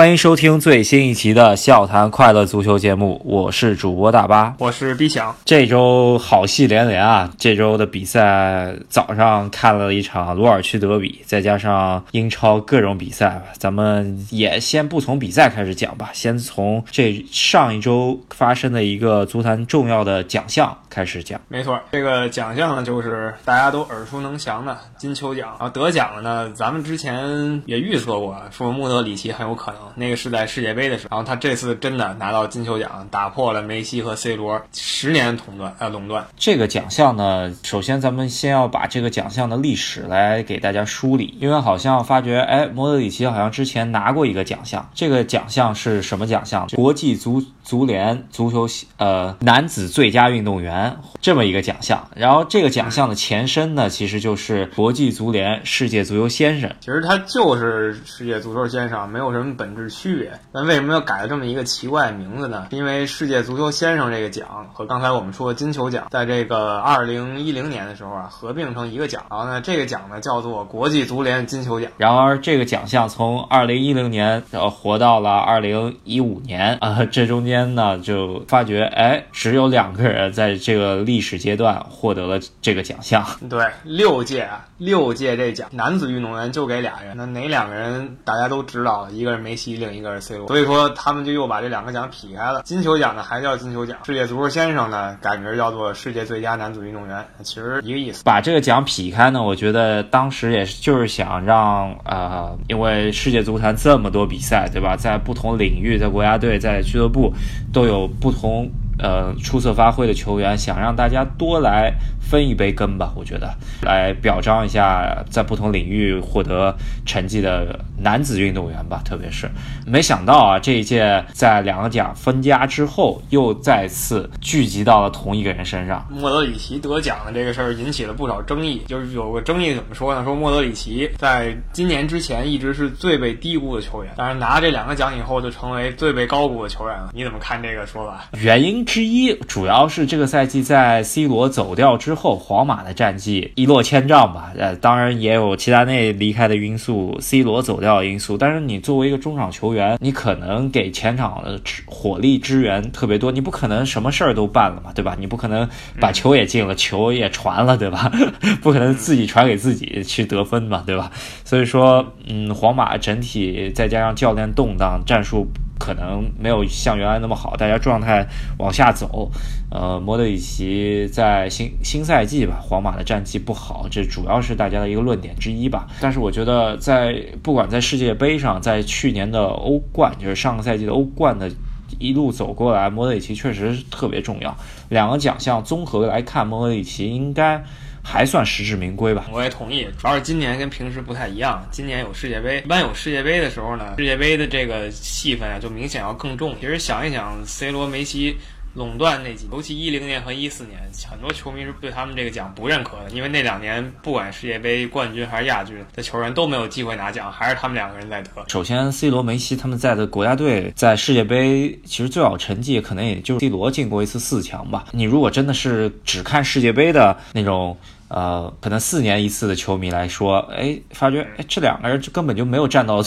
欢迎收听最新一期的笑谈快乐足球节目，我是主播大巴，我是 B 想。这周好戏连连啊！这周的比赛早上看了一场罗尔区德比，再加上英超各种比赛，咱们也先不从比赛开始讲吧，先从这上一周发生的一个足坛重要的奖项开始讲。没错，这个奖项呢，就是大家都耳熟能详的金球奖。然后得奖了呢，咱们之前也预测过，说莫德里奇很有可能。那个是在世界杯的时候，然后他这次真的拿到金球奖，打破了梅西和 C 罗十年垄断啊垄断。这个奖项呢，首先咱们先要把这个奖项的历史来给大家梳理，因为好像发觉，哎，莫德里奇好像之前拿过一个奖项，这个奖项是什么奖项？国际足足联足球呃男子最佳运动员这么一个奖项。然后这个奖项的前身呢，其实就是国际足联世界足球先生。其实他就是世界足球先生，没有什么本质。区别，那为什么要改了这么一个奇怪的名字呢？因为世界足球先生这个奖和刚才我们说的金球奖，在这个二零一零年的时候啊，合并成一个奖。然后呢，这个奖呢叫做国际足联金球奖。然而，这个奖项从二零一零年呃活到了二零一五年啊，这中间呢就发觉，哎，只有两个人在这个历史阶段获得了这个奖项。对，六届啊，六届这奖，男子运动员就给俩人，那哪两个人大家都知道，一个是梅西。另一个是 C 罗，所以说他们就又把这两个奖劈开了。金球奖呢还叫金球奖，世界足球先生呢改名叫做世界最佳男子运动员，其实一个意思。把这个奖劈开呢，我觉得当时也是就是想让呃，因为世界足坛这么多比赛，对吧？在不同领域，在国家队、在俱乐部都有不同。呃，出色发挥的球员，想让大家多来分一杯羹吧，我觉得，来表彰一下在不同领域获得成绩的男子运动员吧。特别是，没想到啊，这一届在两个奖分家之后，又再次聚集到了同一个人身上。莫德里奇得奖的这个事儿引起了不少争议，就是有个争议怎么说呢？说莫德里奇在今年之前一直是最被低估的球员，但是拿这两个奖以后，就成为最被高估的球员了。你怎么看这个说法？原因？之一主要是这个赛季在 C 罗走掉之后，皇马的战绩一落千丈吧。呃，当然也有齐达内离开的因素，C 罗走掉的因素。但是你作为一个中场球员，你可能给前场的火力支援特别多，你不可能什么事儿都办了嘛，对吧？你不可能把球也进了，球也传了，对吧？不可能自己传给自己去得分嘛，对吧？所以说，嗯，皇马整体再加上教练动荡，战术。可能没有像原来那么好，大家状态往下走。呃，莫德里奇在新新赛季吧，皇马的战绩不好，这主要是大家的一个论点之一吧。但是我觉得，在不管在世界杯上，在去年的欧冠，就是上个赛季的欧冠的一路走过来，莫德里奇确实特别重要。两个奖项综合来看，莫德里奇应该。还算实至名归吧，我也同意。主要是今年跟平时不太一样，今年有世界杯，一般有世界杯的时候呢，世界杯的这个戏份啊就明显要更重。其实想一想，C 罗、梅西。垄断那几，尤其一零年和一四年，很多球迷是对他们这个奖不认可的，因为那两年不管世界杯冠军还是亚军的球员都没有机会拿奖，还是他们两个人在得。首先，C 罗、梅西他们在的国家队在世界杯其实最好成绩可能也就是 C 罗进过一次四强吧。你如果真的是只看世界杯的那种。呃，可能四年一次的球迷来说，哎，发觉哎，这两个人根本就没有站到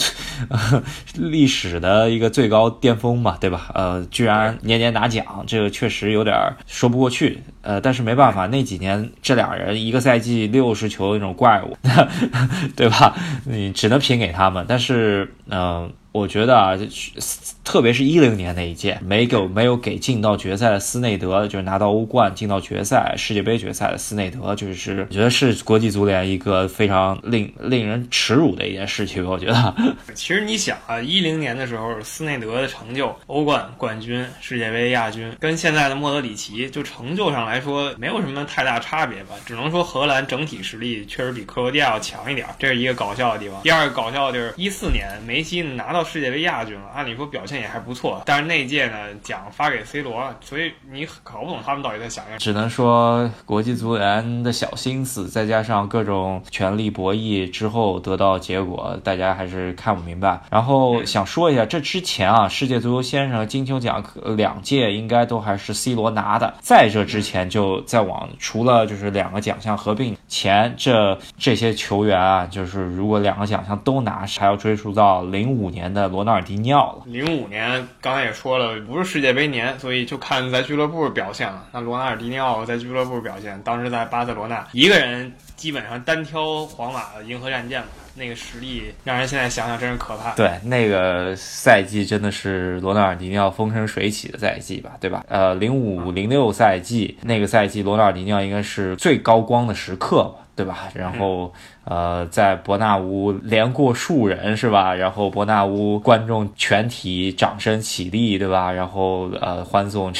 历史的一个最高巅峰嘛，对吧？呃，居然年年拿奖，这个确实有点说不过去。呃，但是没办法，那几年这俩人一个赛季六十球那种怪物，对吧？你只能评给他们。但是，嗯。我觉得啊，特别是一零年那一届，没给没有给进到决赛的斯内德，就是拿到欧冠进到决赛、世界杯决赛的斯内德，就是我觉得是国际足联一个非常令令人耻辱的一件事情。我觉得，其实你想啊，一零年的时候，斯内德的成就，欧冠冠军、世界杯亚军，跟现在的莫德里奇，就成就上来说，没有什么太大差别吧？只能说荷兰整体实力确实比克罗地亚要强一点，这是一个搞笑的地方。第二个搞笑的就是一四年梅西拿到。世界杯亚军了，按理说表现也还不错，但是那届呢奖发给 C 罗了，所以你搞不懂他们到底在想什么。只能说国际足联的小心思，再加上各种权力博弈之后得到结果，大家还是看不明白。然后想说一下，这之前啊，世界足球先生金球奖两届应该都还是 C 罗拿的，在这之前就在往除了就是两个奖项合并前，这这些球员啊，就是如果两个奖项都拿，还要追溯到零五年。的罗纳尔迪尼奥了。零五年刚才也说了，不是世界杯年，所以就看在俱乐部表现了。那罗纳尔迪尼奥在俱乐部表现，当时在巴塞罗那一个人基本上单挑皇马的银河战舰嘛，那个实力让人现在想想真是可怕。对，那个赛季真的是罗纳尔迪尼奥风生水起的赛季吧，对吧？呃，零五零六赛季那个赛季，罗纳尔迪尼奥应该是最高光的时刻吧。对吧？然后，呃，在伯纳乌连过数人是吧？然后伯纳乌观众全体掌声起立，对吧？然后，呃，欢送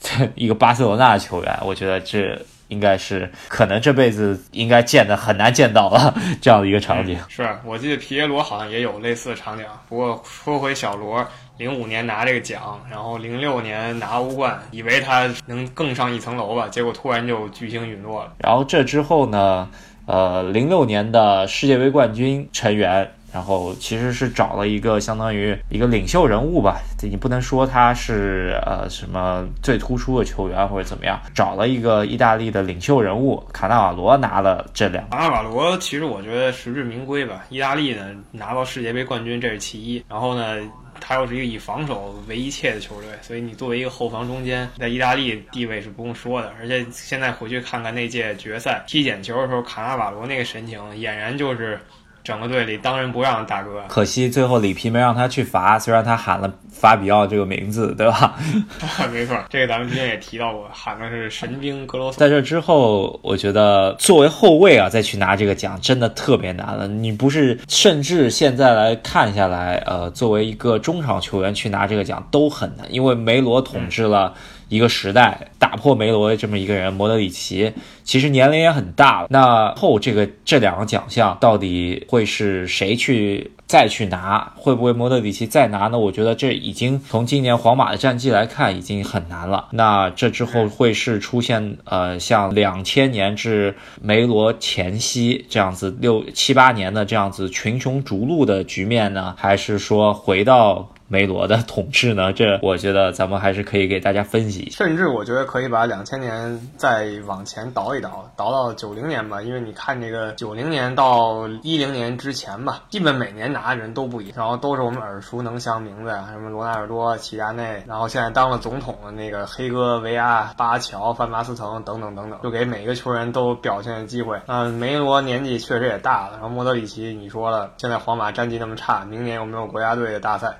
这 一个巴塞罗那球员，我觉得这应该是可能这辈子应该见的很难见到了这样的一个场景。是我记得皮耶罗好像也有类似的场景。不过说回小罗，零五年拿这个奖，然后零六年拿欧冠，以为他能更上一层楼吧，结果突然就巨星陨落了。然后这之后呢，呃，零六年的世界杯冠军成员，然后其实是找了一个相当于一个领袖人物吧，你不能说他是呃什么最突出的球员或者怎么样，找了一个意大利的领袖人物卡纳瓦罗拿了这两。卡纳瓦罗其实我觉得实至名归吧，意大利呢拿到世界杯冠军这是其一，然后呢。他又是一个以防守为一切的球队，所以你作为一个后防中间，在意大利地位是不用说的。而且现在回去看看那届决赛踢捡球的时候，卡纳瓦罗那个神情，俨然就是整个队里当仁不让的大哥。可惜最后里皮没让他去罚，虽然他喊了。法比奥这个名字，对吧？没错，这个咱们之前也提到过，喊的是神兵格罗斯。在这之后，我觉得作为后卫啊，再去拿这个奖真的特别难了。你不是，甚至现在来看下来，呃，作为一个中场球员去拿这个奖都很难，因为梅罗统治了一个时代，打破梅罗的这么一个人，莫德里奇其实年龄也很大了。那后这个这两个奖项到底会是谁去？再去拿会不会莫德里奇再拿呢？我觉得这已经从今年皇马的战绩来看已经很难了。那这之后会是出现呃像两千年至梅罗前夕这样子六七八年的这样子群雄逐鹿的局面呢，还是说回到？梅罗的统治呢？这我觉得咱们还是可以给大家分析。甚至我觉得可以把两千年再往前倒一倒，倒到九零年吧。因为你看这个九零年到一零年之前吧，基本每年拿的人都不一样，然后都是我们耳熟能详名字呀，什么罗纳尔多、齐达内，然后现在当了总统的那个黑哥维亚、巴乔、范巴斯滕等等等等，就给每个球员都表现的机会。嗯，梅罗年纪确实也大了，然后莫德里奇，你说了，现在皇马战绩那么差，明年有没有国家队的大赛？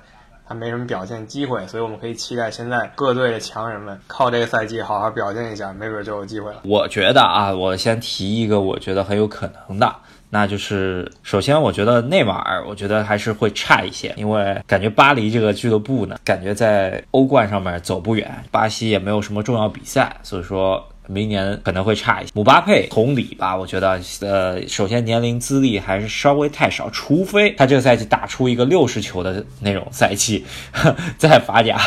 他没什么表现机会，所以我们可以期待现在各队的强人们靠这个赛季好好表现一下，没准就有机会了。我觉得啊，我先提一个，我觉得很有可能的，那就是首先，我觉得内马尔，我觉得还是会差一些，因为感觉巴黎这个俱乐部呢，感觉在欧冠上面走不远，巴西也没有什么重要比赛，所以说。明年可能会差一些。姆巴佩同理吧，我觉得，呃，首先年龄资历还是稍微太少，除非他这个赛季打出一个六十球的那种赛季，在法甲，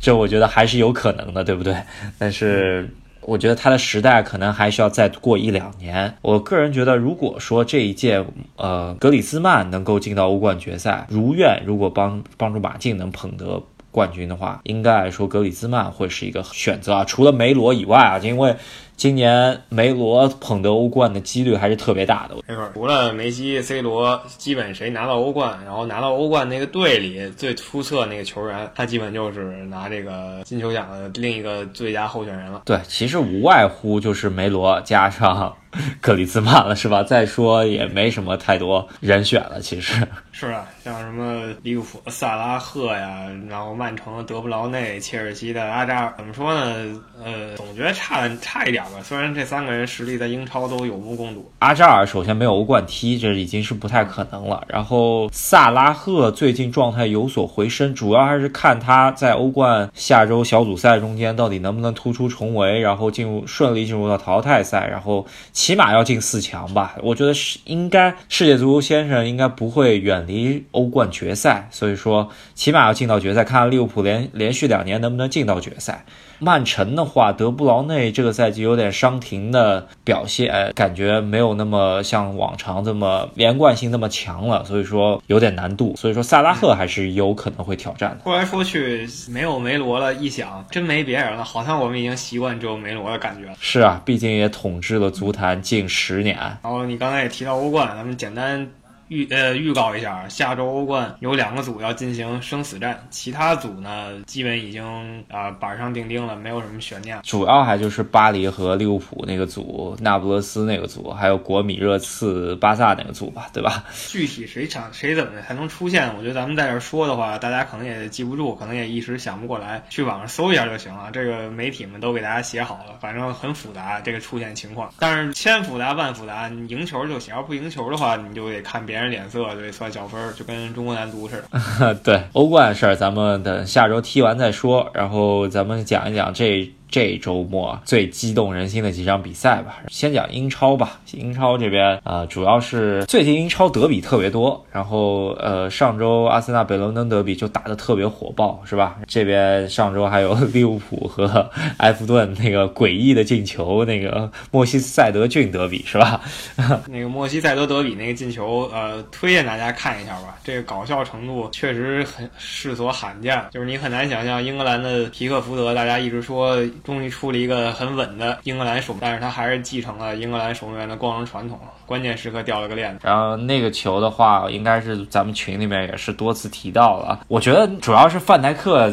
这我觉得还是有可能的，对不对？但是我觉得他的时代可能还需要再过一两年。我个人觉得，如果说这一届，呃，格里兹曼能够进到欧冠决赛，如愿，如果帮帮助马竞能捧得。冠军的话，应该来说格里兹曼会是一个选择啊，除了梅罗以外啊，因为今年梅罗捧得欧冠的几率还是特别大的。没错，除了梅西、C 罗，基本谁拿到欧冠，然后拿到欧冠那个队里最出色那个球员，他基本就是拿这个金球奖的另一个最佳候选人了。对，其实无外乎就是梅罗加上。格里兹曼了是吧？再说也没什么太多人选了，其实 是啊，像什么利物浦萨拉赫呀，然后曼城德布劳内、切尔西的阿扎尔，怎么说呢？呃，总觉得差差一点吧。虽然这三个人实力在英超都有目共睹。阿扎尔首先没有欧冠踢，这已经是不太可能了。然后萨拉赫最近状态有所回升，主要还是看他在欧冠下周小组赛中间到底能不能突出重围，然后进入顺利进入到淘汰赛，然后。起码要进四强吧，我觉得是应该。世界足球先生应该不会远离欧冠决赛，所以说起码要进到决赛，看看利物浦连连续两年能不能进到决赛。曼城的话，德布劳内这个赛季有点伤停的表现，感觉没有那么像往常这么连贯性那么强了，所以说有点难度。所以说萨拉赫还是有可能会挑战的。说来说去没有梅罗了，一想真没别人了，好像我们已经习惯只有梅罗的感觉了。是啊，毕竟也统治了足坛近十年。然后你刚才也提到欧冠，咱们简单。预呃预告一下，下周欧冠有两个组要进行生死战，其他组呢基本已经啊、板上钉钉了，没有什么悬念。主要还就是巴黎和利物浦那个组，那不勒斯那个组，还有国米、热刺、巴萨那个组吧，对吧？具体谁场谁怎么才能出现？我觉得咱们在这儿说的话，大家可能也记不住，可能也一时想不过来，去网上搜一下就行了。这个媒体们都给大家写好了，反正很复杂这个出现情况。但是千复杂万复杂，你赢球就行，要不赢球的话，你就得看别人脸色，对算小分儿，就跟中国男足似的。对，欧冠的事儿咱们等下周踢完再说，然后咱们讲一讲这。这周末最激动人心的几场比赛吧，先讲英超吧。英超这边呃，主要是最近英超德比特别多，然后呃，上周阿森纳北伦敦德比就打得特别火爆，是吧？这边上周还有利物浦和埃弗顿那个诡异的进球，那个莫西塞德郡德比是吧？那个莫西塞德德比那个进球，呃，推荐大家看一下吧。这个搞笑程度确实很世所罕见，就是你很难想象英格兰的皮克福德，大家一直说。终于出了一个很稳的英格兰守，但是他还是继承了英格兰守门员的光荣传统，关键时刻掉了个链子。然后那个球的话，应该是咱们群里面也是多次提到了。我觉得主要是范戴克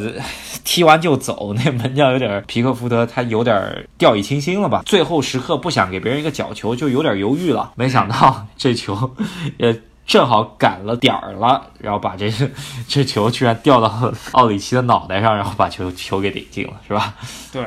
踢完就走，那门将有点皮克福德，他有点掉以轻心了吧？最后时刻不想给别人一个角球，就有点犹豫了。没想到 这球也。正好赶了点儿了，然后把这 这球居然掉到奥里奇的脑袋上，然后把球球给顶进了，是吧？对。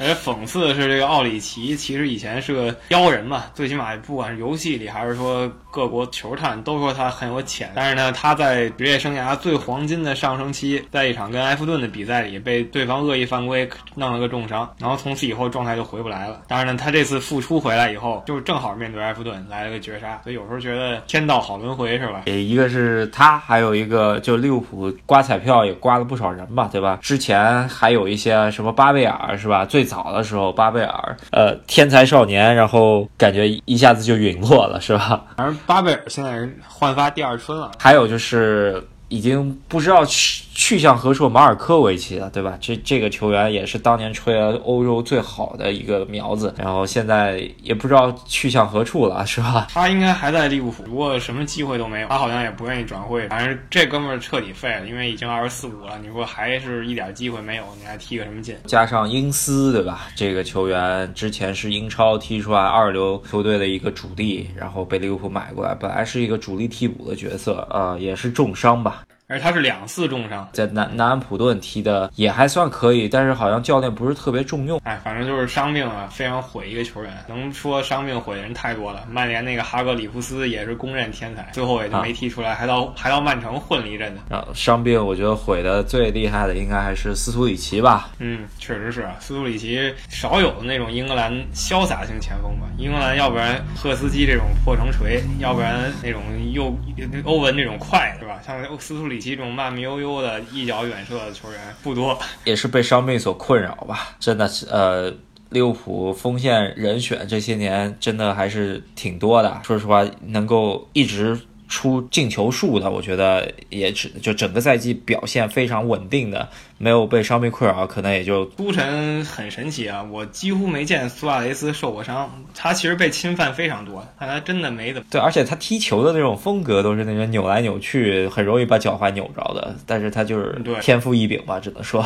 而讽刺的是，这个奥里奇其实以前是个妖人嘛，最起码不管是游戏里还是说各国球探都说他很有潜。但是呢，他在职业生涯最黄金的上升期，在一场跟埃弗顿的比赛里被对方恶意犯规弄了个重伤，然后从此以后状态就回不来了。当然呢，他这次复出回来以后，就正好面对埃弗顿来了个绝杀，所以有时候觉得天道好轮回是吧？也一个是他，还有一个就利物浦刮彩票也刮了不少人吧，对吧？之前还有一些什么巴贝尔是吧？最早的时候，巴贝尔，呃，天才少年，然后感觉一下子就陨落了，是吧？反正巴贝尔现在焕发第二春了。还有就是已经不知道去。去向何处？马尔科维奇啊，对吧？这这个球员也是当年吹了欧洲最好的一个苗子，然后现在也不知道去向何处了，是吧？他应该还在利物浦，不过什么机会都没有。他好像也不愿意转会，反正这哥们儿彻底废了，因为已经二十四五了。你说还是一点机会没有，你还踢个什么劲？加上英斯，对吧？这个球员之前是英超踢出来二流球队的一个主力，然后被利物浦买过来，本来是一个主力替补的角色，呃，也是重伤吧。而他是两次重伤，在南南安普顿踢的也还算可以，但是好像教练不是特别重用。哎，反正就是伤病啊，非常毁一个球员。能说伤病毁的人太多了。曼联那个哈格里夫斯也是公认天才，最后也就没踢出来，还到还到曼城混了一阵子。啊，伤病我觉得毁的最厉害的应该还是斯图里奇吧。嗯，确实是啊，斯图里奇少有的那种英格兰潇洒型前锋吧。英格兰要不然赫斯基这种破城锤，要不然那种又欧文这种快，是吧？像斯图里。几种慢慢悠悠的一脚远射的球员不多，也是被伤病所困扰吧。真的是，呃，利物浦锋线人选这些年真的还是挺多的。说实话，能够一直。出进球数的，我觉得也只就整个赛季表现非常稳定的，没有被伤病困扰，可能也就。苏神很神奇啊，我几乎没见苏亚雷斯受过伤，他其实被侵犯非常多，但他真的没怎么。对，而且他踢球的那种风格都是那种扭来扭去，很容易把脚踝扭着的，但是他就是天赋异禀吧，只能说。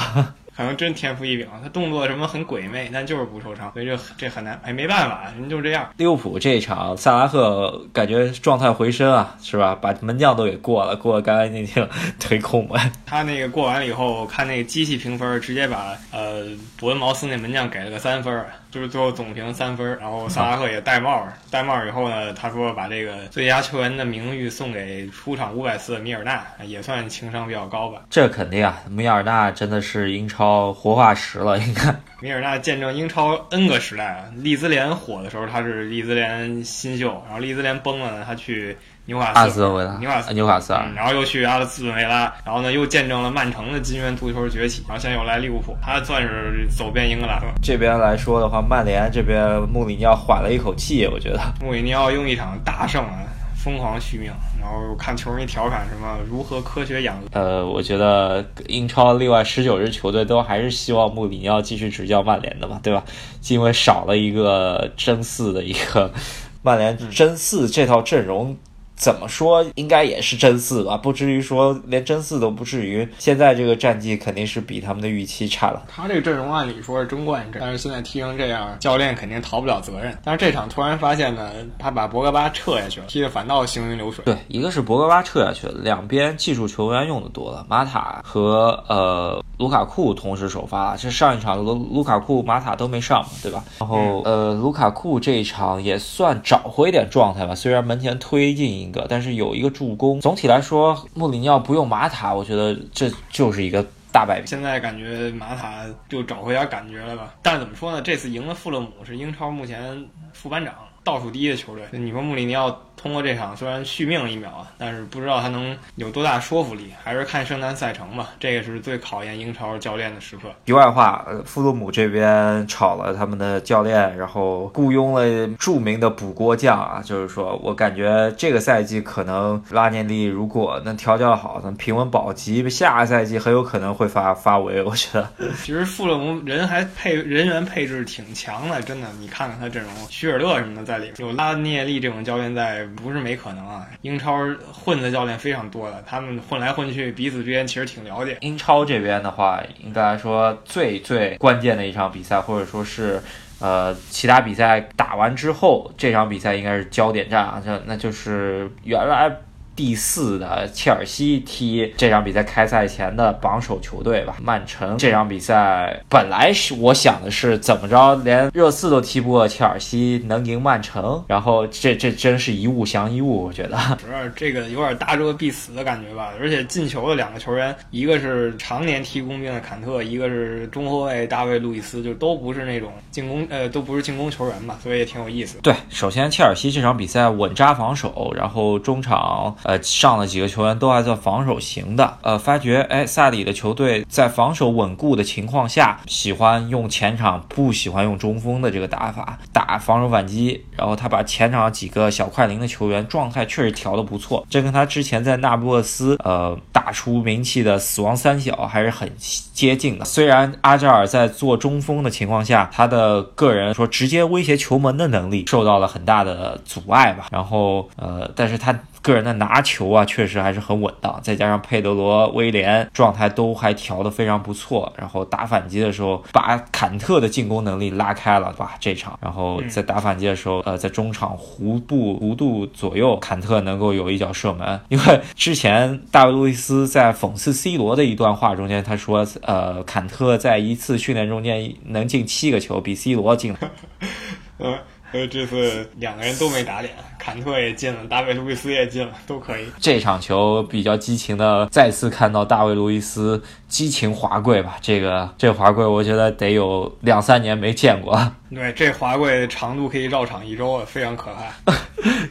可能真天赋异禀，他动作什么很鬼魅，但就是不受伤，所以这这很难，哎，没办法，人就这样。利物浦这一场，萨拉赫感觉状态回升啊，是吧？把门将都给过了，过得干干净净，推空门。他那个过完了以后，看那个机器评分，直接把呃伯恩茅斯那门将给了个三分。就是最后总评三分，然后萨拉赫也戴帽，戴帽以后呢，他说把这个最佳球员的名誉送给出场五百次的米尔纳，也算情商比较高吧。这肯定啊，米尔纳真的是英超活化石了，应该。米尔纳见证英超 N 个时代啊，利兹联火的时候他是利兹联新秀，然后利兹联崩了呢，他去。纽卡斯维拉，纽卡斯，纽卡斯尔，然后又去阿斯顿维拉，然后呢又见证了曼城的金元足球崛起，然后现在又来利物浦，他算是走遍英格兰了。这边来说的话，曼联这边穆里尼奥缓了一口气，我觉得穆里尼奥用一场大胜啊，疯狂续命。然后看球迷调侃什么如何科学养。呃，我觉得英超另外十九支球队都还是希望穆里尼奥继续执教曼联的吧，对吧？因为少了一个真四的一个曼联真四这套阵容。怎么说应该也是真四吧，不至于说连真四都不至于。现在这个战绩肯定是比他们的预期差了。他这个阵容按理说是争冠阵，但是现在踢成这样，教练肯定逃不了责任。但是这场突然发现呢，他把博格巴撤下去了，踢的反倒行云流水。对，一个是博格巴撤下去了，两边技术球员用的多了，马塔和呃卢卡库同时首发。这上一场卢卢卡库、马塔都没上，对吧？然后呃卢卡库这一场也算找回点状态吧，虽然门前推进一个，但是有一个助攻。总体来说，穆里尼奥不用马塔，我觉得这就是一个大败笔。现在感觉马塔就找回点感觉了吧？但是怎么说呢？这次赢了富勒姆，是英超目前副班长倒数第一的球队。你说穆里尼奥？通过这场虽然续命了一秒啊，但是不知道他能有多大说服力，还是看圣诞赛程吧。这个是最考验英超教练的时刻。题外话，呃，富勒姆这边炒了他们的教练，然后雇佣了著名的补锅匠啊，就是说我感觉这个赛季可能拉涅利如果能调教好，能平稳保级，下个赛季很有可能会发发威。我觉得，其实富勒姆人还配人员配置挺强的，真的，你看看他阵容，许尔勒什么的在有拉涅利这种教练在。不是没可能啊！英超混的教练非常多的，他们混来混去，彼此之间其实挺了解。英超这边的话，应该说最最关键的一场比赛，或者说是，呃，其他比赛打完之后，这场比赛应该是焦点战啊，这那就是原来。第四的切尔西踢这场比赛开赛前的榜首球队吧，曼城这场比赛本来是我想的是怎么着，连热刺都踢不过切尔西，能赢曼城，然后这这真是一物降一物，我觉得 主要这个有点大热必死的感觉吧。而且进球的两个球员，一个是常年踢工兵的坎特，一个是中后卫大卫路易斯，就都不是那种进攻呃都不是进攻球员吧，所以也挺有意思。对，首先切尔西这场比赛稳扎防守，然后中场。呃，上了几个球员都还算防守型的。呃，发觉哎，萨里的球队在防守稳固的情况下，喜欢用前场，不喜欢用中锋的这个打法打防守反击。然后他把前场几个小快灵的球员状态确实调得不错，这跟他之前在那不勒斯呃打出名气的死亡三小还是很接近的。虽然阿扎尔在做中锋的情况下，他的个人说直接威胁球门的能力受到了很大的阻碍吧。然后呃，但是他。个人的拿球啊，确实还是很稳当，再加上佩德罗、威廉状态都还调得非常不错，然后打反击的时候把坎特的进攻能力拉开了哇这场，然后在打反击的时候，呃，在中场弧度弧度左右，坎特能够有一脚射门，因为之前大卫路易斯在讽刺 C 罗的一段话中间，他说，呃，坎特在一次训练中间能进七个球，比 C 罗进。所以这次两个人都没打脸，坎特也进了，大卫路易斯也进了，都可以。这场球比较激情的，再次看到大卫路易斯激情滑跪吧，这个这滑跪我觉得得有两三年没见过。对，这滑跪长度可以绕场一周啊，非常可怕。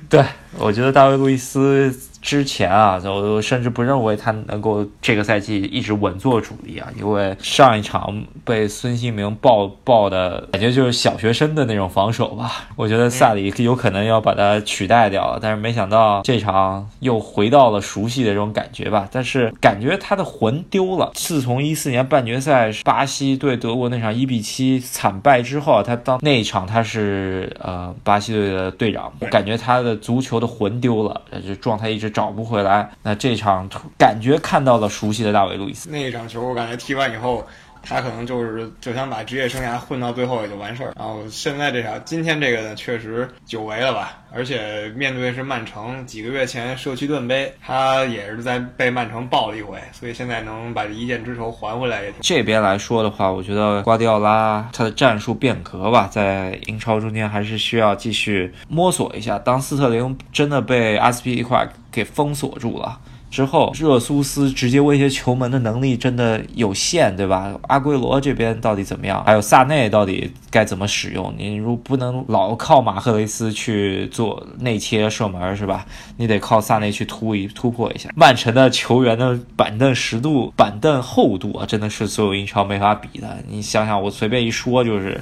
对，我觉得大卫路易斯。之前啊，我甚至不认为他能够这个赛季一直稳坐主力啊，因为上一场被孙兴民爆爆的感觉就是小学生的那种防守吧。我觉得萨里有可能要把他取代掉，但是没想到这场又回到了熟悉的这种感觉吧。但是感觉他的魂丢了。自从一四年半决赛巴西对德国那场一比七惨败之后，他当那一场他是呃巴西队的队长，我感觉他的足球的魂丢了，就状态一直。找不回来，那这场感觉看到了熟悉的大卫·路易斯。那一场球，我感觉踢完以后。他可能就是就想把职业生涯混到最后也就完事儿。然后现在这场，今天这个呢，确实久违了吧？而且面对是曼城，几个月前社区盾杯，他也是在被曼城爆了一回，所以现在能把这一箭之仇还回来也挺。这边来说的话，我觉得瓜迪奥拉他的战术变革吧，在英超中间还是需要继续摸索一下。当斯特林真的被阿斯皮利块给封锁住了。之后，热苏斯直接威胁球门的能力真的有限，对吧？阿圭罗这边到底怎么样？还有萨内到底该怎么使用？你如不能老靠马赫雷斯去做内切射门，是吧？你得靠萨内去突一突破一下。曼城的球员的板凳实度、板凳厚度啊，真的是所有英超没法比的。你想想，我随便一说就是。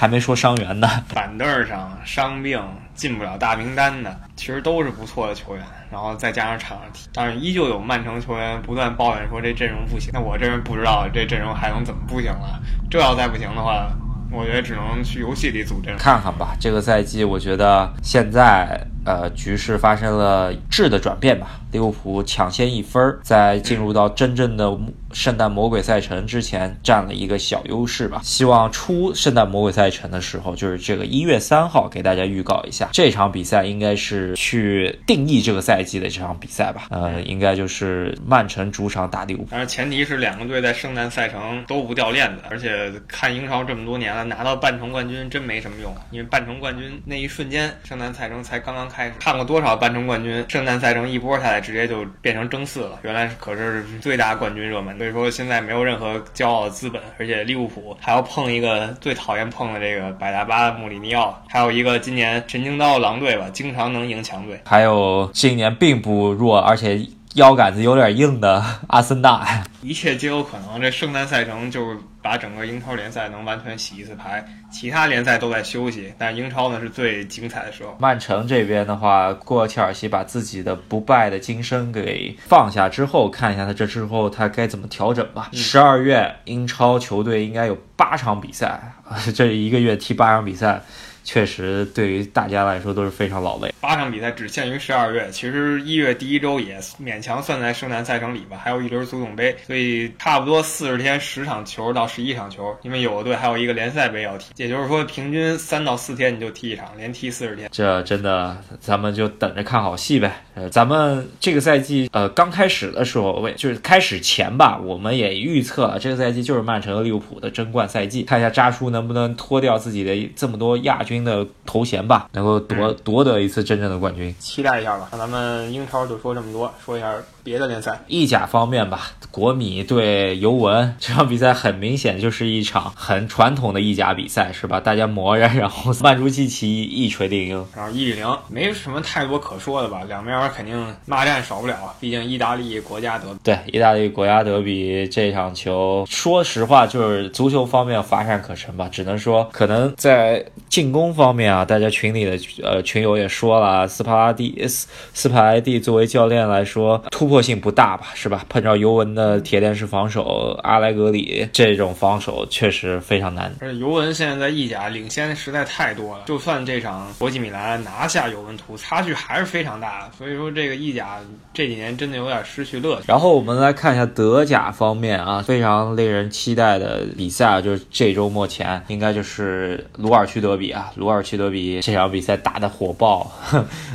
还没说伤员呢，板凳上伤病进不了大名单的，其实都是不错的球员。然后再加上场上踢，但是依旧有曼城球员不断抱怨说这阵容不行。那我这人不知道这阵容还能怎么不行了？这要再不行的话，我觉得只能去游戏里组阵看看吧。这个赛季，我觉得现在呃，局势发生了质的转变吧。利物浦抢先一分，在进入到真正的圣诞魔鬼赛程之前，占了一个小优势吧。希望出圣诞魔鬼赛程的时候，就是这个一月三号，给大家预告一下，这场比赛应该是去定义这个赛季的这场比赛吧。呃，应该就是曼城主场打利物浦，但是前提是两个队在圣诞赛程都不掉链子，而且看英超这么多年了，拿到半程冠军真没什么用，因为半程冠军那一瞬间，圣诞赛程才刚刚开始。看过多少半程冠军，圣诞赛程一波下来。直接就变成争四了，原来可是最大冠军热门，所以说现在没有任何骄傲的资本，而且利物浦还要碰一个最讨厌碰的这个百大巴穆里尼奥，还有一个今年神经刀狼队吧，经常能赢强队，还有今年并不弱，而且。腰杆子有点硬的阿森纳，一切皆有可能。这圣诞赛程就是把整个英超联赛能完全洗一次牌，其他联赛都在休息，但英超呢是最精彩的时候。曼城这边的话，过切尔西把自己的不败的金身给放下之后，看一下他这之后他该怎么调整吧。十二月英超球队应该有八场比赛，这一个月踢八场比赛。确实，对于大家来说都是非常劳累。八场比赛只限于十二月，其实一月第一周也勉强算在圣诞赛程里吧，还有一轮足总杯，所以差不多四十天十场球到十一场球。因为有的队还有一个联赛杯要踢，也就是说平均三到四天你就踢一场，连踢四十天。这真的，咱们就等着看好戏呗。呃，咱们这个赛季呃刚开始的时候，为就是开始前吧，我们也预测了这个赛季就是曼城和利物浦的争冠赛季，看一下扎叔能不能脱掉自己的这么多亚军。的头衔吧，能够夺夺得一次真正的冠军，期待一下吧。那咱们英超就说这么多，说一下。别的联赛，意甲方面吧，国米对尤文这场比赛很明显就是一场很传统的意甲比赛，是吧？大家磨着，然后 曼朱基奇一锤定音，然后一比零，没什么太多可说的吧？两边肯定骂战少不了，毕竟意大利国家德比。对，意大利国家德比这场球，说实话就是足球方面乏善可陈吧，只能说可能在进攻方面啊，大家群里的呃群友也说了，斯帕拉蒂斯斯帕莱蒂作为教练来说突。破性不大吧，是吧？碰着尤文的铁链式防守，阿莱格里这种防守确实非常难。而且尤文现在在意甲领先实在太多了，就算这场国际米兰拿下尤文图，差距还是非常大的。所以说这个意甲这几年真的有点失去乐趣。然后我们来看一下德甲方面啊，非常令人期待的比赛啊，就是这周末前应该就是鲁尔区德比啊，鲁尔区德比这场比赛打的火爆，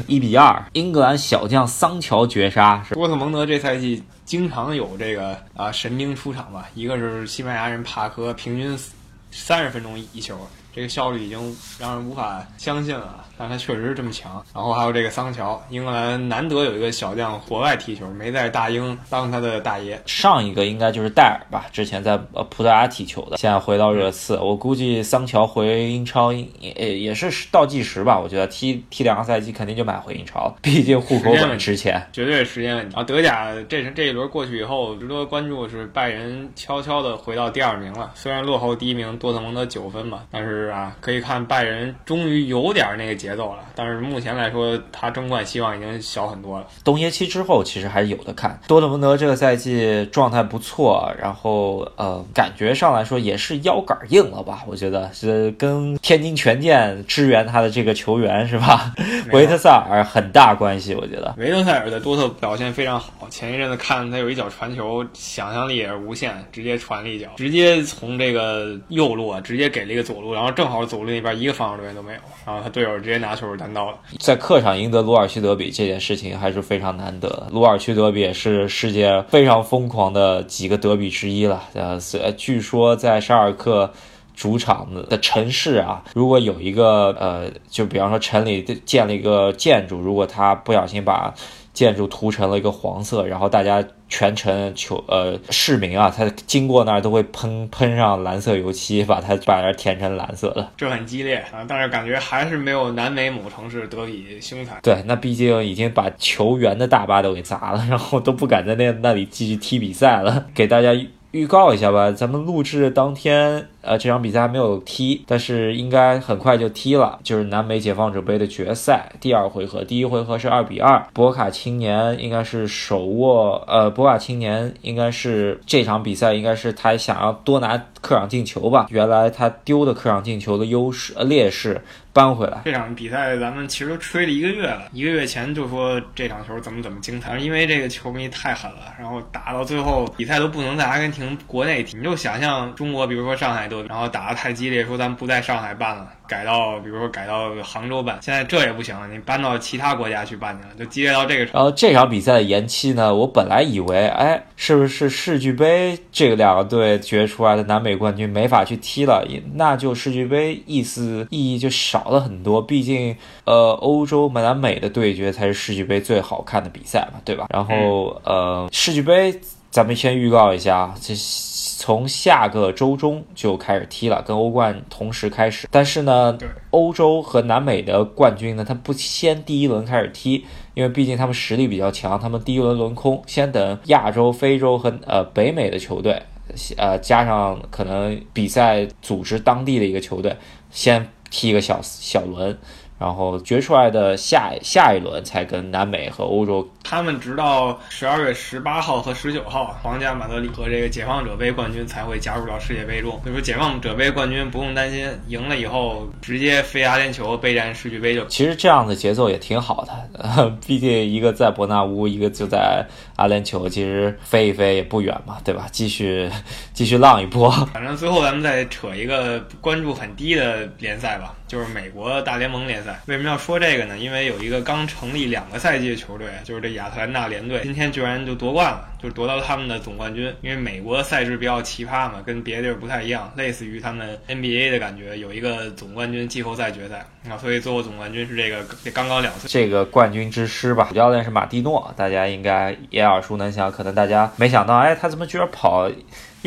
一比二，英格兰小将桑乔绝杀，是多特。蒙德这赛季经常有这个啊神兵出场吧，一个是西班牙人帕科，平均三十分钟一球。这个效率已经让人无法相信了，但他确实是这么强。然后还有这个桑乔，英格兰难得有一个小将国外踢球，没在大英当他的大爷。上一个应该就是戴尔吧，之前在呃葡萄牙踢球的，现在回到热刺。我估计桑乔回英超也也是倒计时吧。我觉得踢踢两个赛季肯定就买回英超，毕竟户口本值钱，绝对是时间问题。啊，德甲这这一轮过去以后，值得关注是拜仁悄悄的回到第二名了，虽然落后第一名多特蒙德九分吧，但是。是啊，可以看拜仁终于有点那个节奏了，但是目前来说，他争冠希望已经小很多了。冬歇期之后，其实还是有的看。多特蒙德这个赛季状态不错，然后呃，感觉上来说也是腰杆硬了吧？我觉得是跟天津权健支援他的这个球员是吧？维特塞尔很大关系，我觉得。维特塞尔在多特表现非常好，前一阵子看他有一脚传球，想象力也是无限，直接传了一脚，直接从这个右路啊，直接给了一个左路，然后。正好走了那边一个防守队员都没有，然后他队友直接拿球单刀了。在客场赢得鲁尔区德比这件事情还是非常难得的。鲁尔区德比也是世界非常疯狂的几个德比之一了。呃，据说在沙尔克主场的城市啊，如果有一个呃，就比方说城里建了一个建筑，如果他不小心把建筑涂成了一个黄色，然后大家全城球呃市民啊，他经过那儿都会喷喷上蓝色油漆，把它把那儿填成蓝色的。这很激烈啊，但是感觉还是没有南美某城市德比凶残。对，那毕竟已经把球员的大巴都给砸了，然后都不敢在那那里继续踢比赛了。给大家预告一下吧，咱们录制当天。呃，这场比赛还没有踢，但是应该很快就踢了，就是南美解放者杯的决赛第二回合。第一回合是二比二，博卡青年应该是手握，呃，博卡青年应该是这场比赛应该是他想要多拿客场进球吧，原来他丢的客场进球的优势呃劣势。扳回来这场比赛，咱们其实都吹了一个月了。一个月前就说这场球怎么怎么精彩，因为这个球迷太狠了，然后打到最后比赛都不能在阿根廷国内踢。你就想象中国，比如说上海然后打得太激烈，说咱们不在上海办了，改到比如说改到杭州办。现在这也不行了，你搬到其他国家去办去了，就激烈到这个程度。然后这场比赛的延期呢，我本来以为，哎，是不是世俱杯这个两个队决出来的南美冠军没法去踢了？那就世俱杯意思意义就少。了很多，毕竟，呃，欧洲南美的对决才是世俱杯最好看的比赛嘛，对吧？然后，呃，世俱杯咱们先预告一下，这从下个周中就开始踢了，跟欧冠同时开始。但是呢，欧洲和南美的冠军呢，他不先第一轮开始踢，因为毕竟他们实力比较强，他们第一轮轮空，先等亚洲、非洲和呃北美的球队，呃，加上可能比赛组织当地的一个球队先。踢一个小小轮。然后决出来的下下一轮才跟南美和欧洲，他们直到十二月十八号和十九号，皇家马德里和这个解放者杯冠军才会加入到世界杯中。所以说，解放者杯冠军不用担心，赢了以后直接飞阿联酋备战世俱杯就。其实这样的节奏也挺好的，毕竟一个在伯纳乌，一个就在阿联酋，其实飞一飞也不远嘛，对吧？继续 继续浪一波。反正最后咱们再扯一个关注很低的联赛吧，就是美国大联盟联赛。为什么要说这个呢？因为有一个刚成立两个赛季的球队，就是这亚特兰大联队，今天居然就夺冠了，就夺到了他们的总冠军。因为美国的赛制比较奇葩嘛，跟别的地儿不太一样，类似于他们 NBA 的感觉，有一个总冠军季后赛决赛啊，所以最后总冠军是这个刚刚两岁这个冠军之师吧，主教练是马蒂诺，大家应该也耳熟能详。可能大家没想到，哎，他怎么居然跑？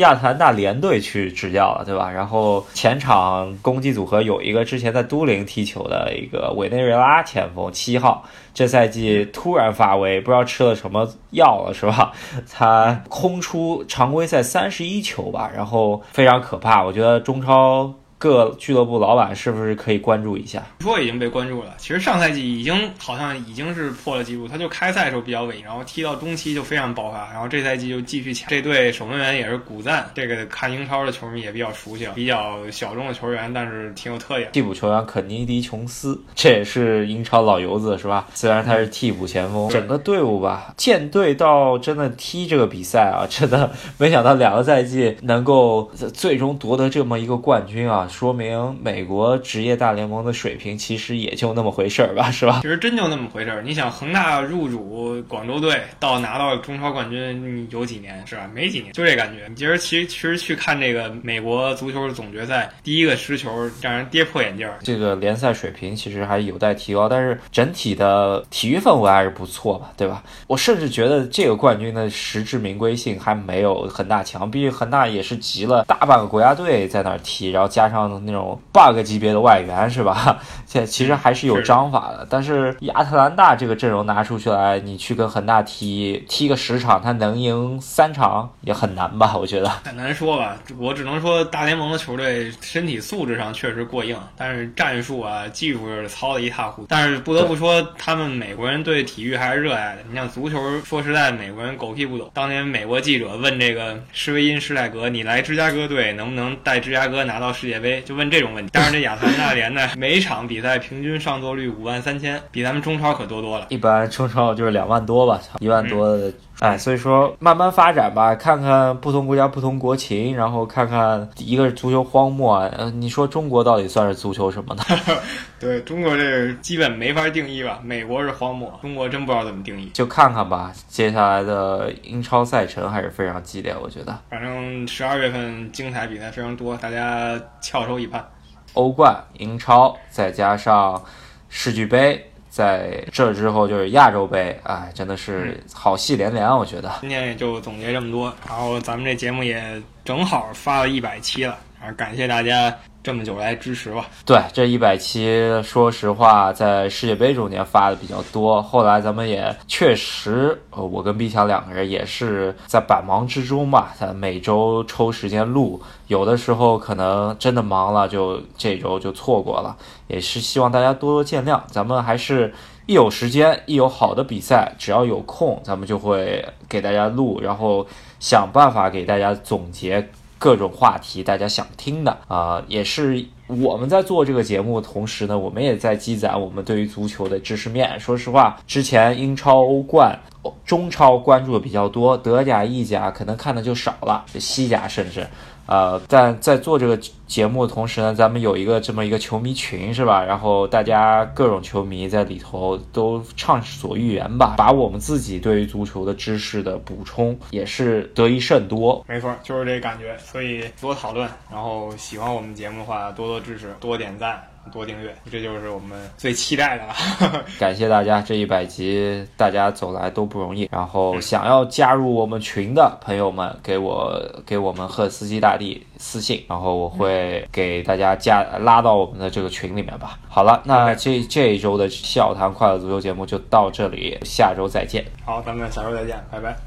亚特兰大联队去执教了，对吧？然后前场攻击组合有一个之前在都灵踢球的一个委内瑞拉前锋七号，这赛季突然发威，不知道吃了什么药了，是吧？他空出常规赛三十一球吧，然后非常可怕。我觉得中超。各俱乐部老板是不是可以关注一下？说已经被关注了。其实上赛季已经好像已经是破了记录，他就开赛时候比较稳，然后踢到中期就非常爆发，然后这赛季就继续抢。这队守门员也是古赞，这个看英超的球迷也比较熟悉，比较小众的球员，但是挺有特点。替补球员肯尼迪琼斯，这也是英超老油子是吧？虽然他是替补前锋，整个队伍吧，舰队到真的踢这个比赛啊，真的 没想到两个赛季能够最终夺得这么一个冠军啊！说明美国职业大联盟的水平其实也就那么回事儿吧，是吧？其实真就那么回事儿。你想恒大入主广州队，到拿到中超冠军有几年是吧？没几年，就这感觉。你其实其实其实去看这个美国足球总决赛第一个失球，让人跌破眼镜。这个联赛水平其实还有待提高，但是整体的体育氛围还是不错吧，对吧？我甚至觉得这个冠军的实至名归性还没有恒大强，毕竟恒大也是集了大半个国家队在那儿踢，然后加上。那种 bug 级别的外援是吧？现其实还是有章法的。但是亚特兰大这个阵容拿出去来，你去跟恒大踢踢个十场，他能赢三场也很难吧？我觉得很难说吧。我只能说大联盟的球队身体素质上确实过硬，但是战术啊、技术是糙的一塌糊涂。但是不得不说，他们美国人对体育还是热爱的。你像足球，说实在，美国人狗屁不懂。当年美国记者问这个施维因施泰格：“你来芝加哥队能不能带芝加哥拿到世界杯？”就问这种问题，当然这亚特兰大联呢，每场比赛平均上座率五万三千，比咱们中超可多多了。一般中超就是两万多吧，一万多的。哎，所以说慢慢发展吧，看看不同国家不同国情，然后看看一个是足球荒漠。呃，你说中国到底算是足球什么呢？对中国这基本没法定义吧？美国是荒漠，中国真不知道怎么定义。就看看吧，接下来的英超赛程还是非常激烈，我觉得。反正十二月份精彩比赛非常多，大家翘首以盼。欧冠、英超，再加上世俱杯。在这之后就是亚洲杯，哎，真的是好戏连连，我觉得。今天也就总结这么多，然后咱们这节目也正好发了一百期了，啊，感谢大家这么久来支持吧。对，这一百期，说实话，在世界杯中间发的比较多。后来咱们也确实，呃，我跟毕强两个人也是在百忙之中吧，在每周抽时间录，有的时候可能真的忙了，就这周就错过了。也是希望大家多多见谅。咱们还是一有时间，一有好的比赛，只要有空，咱们就会给大家录，然后想办法给大家总结。各种话题，大家想听的啊，也是我们在做这个节目，同时呢，我们也在积攒我们对于足球的知识面。说实话，之前英超、欧冠、中超关注的比较多，德甲、意甲可能看的就少了，西甲甚至。呃，但在做这个节目的同时呢，咱们有一个这么一个球迷群，是吧？然后大家各种球迷在里头都畅所欲言吧，把我们自己对于足球的知识的补充也是得益甚多。没错，就是这感觉，所以多讨论，然后喜欢我们节目的话，多多支持，多点赞。多订阅，这就是我们最期待的了。感谢大家，这一百集大家走来都不容易。然后想要加入我们群的朋友们，给我给我们赫斯基大帝私信，然后我会给大家加拉到我们的这个群里面吧。好了，那这这一周的笑谈快乐足球节目就到这里，下周再见。好，咱们下周再见，拜拜。